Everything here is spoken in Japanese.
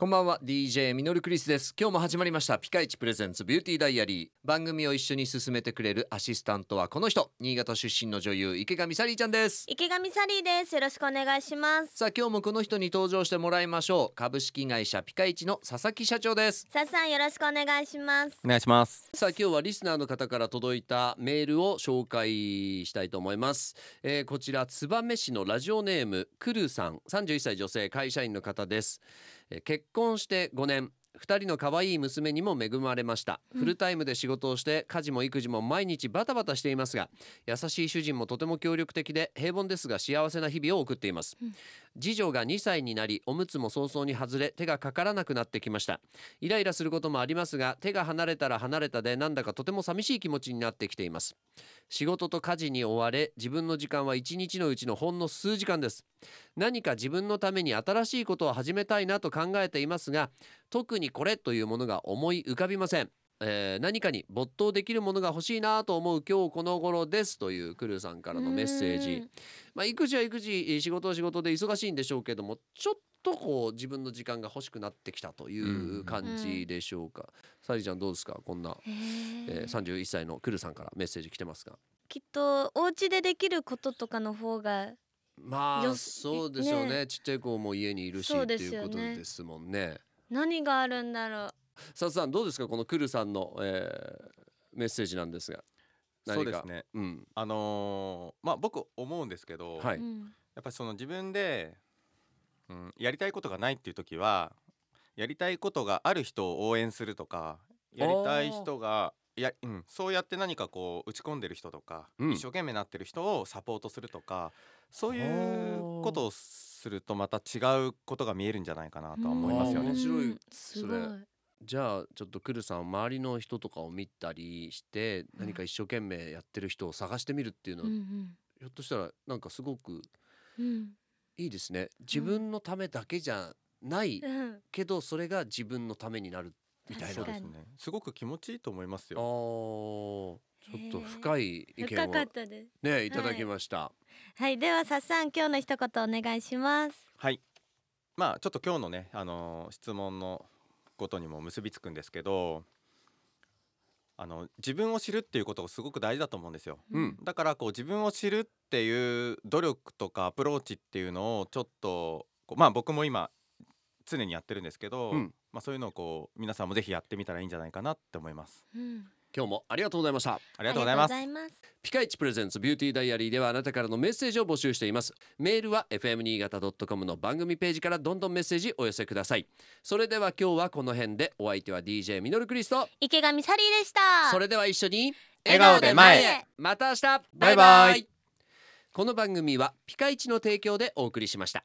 こんばんは DJ ミノルクリスです。今日も始まりましたピカイチプレゼンツビューティーダイアリー番組を一緒に進めてくれるアシスタントはこの人。新潟出身の女優池上サリーちゃんです。池上サリーです。よろしくお願いします。さあ今日もこの人に登場してもらいましょう。株式会社ピカイチの佐々木社長です。さっさんよろしくお願いします。お願いします。さあ今日はリスナーの方から届いたメールを紹介したいと思います、えーこちら燕市のラジオネームクルさん。31歳女性会社員の方です、えー結婚して5年。2人の可愛い娘にも恵まれました、フルタイムで仕事をして家事も育児も毎日バタバタしていますが優しい主人もとても協力的で平凡ですが幸せな日々を送っています、次女が2歳になりおむつも早々に外れ手がかからなくなってきました。イライラすることもありますが手が離れたら離れたでなんだかとても寂しい気持ちになってきています。仕事と家事に追われ自分の時間は1日のうちのほんの数時間です。何か自分のために新しいことを始めたいなと考えていますが特にこれというものが思い浮かびません。えー何かに没頭できるものが欲しいなと思う今日この頃ですというクルーさんからのメッセージ。まあ、育児は育児仕事は仕事で忙しいんでしょうけどもちょっとこう自分の時間が欲しくなってきたという感じでしょうか、サリーちゃんどうですか？こんな、へえー、ー31歳のクルさんからメッセージ来てますが。きっとお家でできることとかの方がまあよそうでしょうね。ね。ちっちゃい子も家にいるしっていうことですもんね何があるんだろう？さあさんどうですかこのクルさんの、えーメッセージなんですが。そうですね。うん。あのーまあ僕思うんですけど、はい。うん。やっぱりその自分で、うん、やりたいことがないっていう時はやりたいことがある人を応援するとかやりたい人がいや、うん、そうやって何かこう打ち込んでる人とか、うん。一生懸命なってる人をサポートするとかそういうことをするとまた違うことが見えるんじゃないかなとは思いますよね。面。白いそれ。じゃあちょっとクルさん周りの人とかを見たりして何か一生懸命やってる人を探してみるっていうのは、うん。ひょっとしたらなんかすごくいいですね。自分のためだけじゃないうん。けどそれが自分のためになるみたいな。ですね。すごく気持ちいいと思いますよ。ちょっと深い意見深をねいただきました、はい。ではさっさん今日の一言お願いします。はい。まあちょっと今日のね、あのー質問のことにも結びつくんですけど、あの自分を知るっていうことがすごく大事だと思うんですよ。うん。だからこう自分を知るっていう努力とかアプローチっていうのをちょっとまあ僕も今常にやってるんですけど、うん。まあそういうのをこう皆さんもぜひやってみたらいいんじゃないかなって思います。うん。今日もありがとうございました。ありがとうございます。ピカイチプレゼンツビューティーダイアリーではあなたからのメッセージを募集しています。メールは fm 新潟 .com の番組ページからどんどんメッセージお寄せください。それでは今日はこの辺でお相手は DJ ミノルクリスト。池上サリーでした。それでは一緒に笑顔で前へ。また明日。バイバイ。この番組はピカイチの提供でお送りしました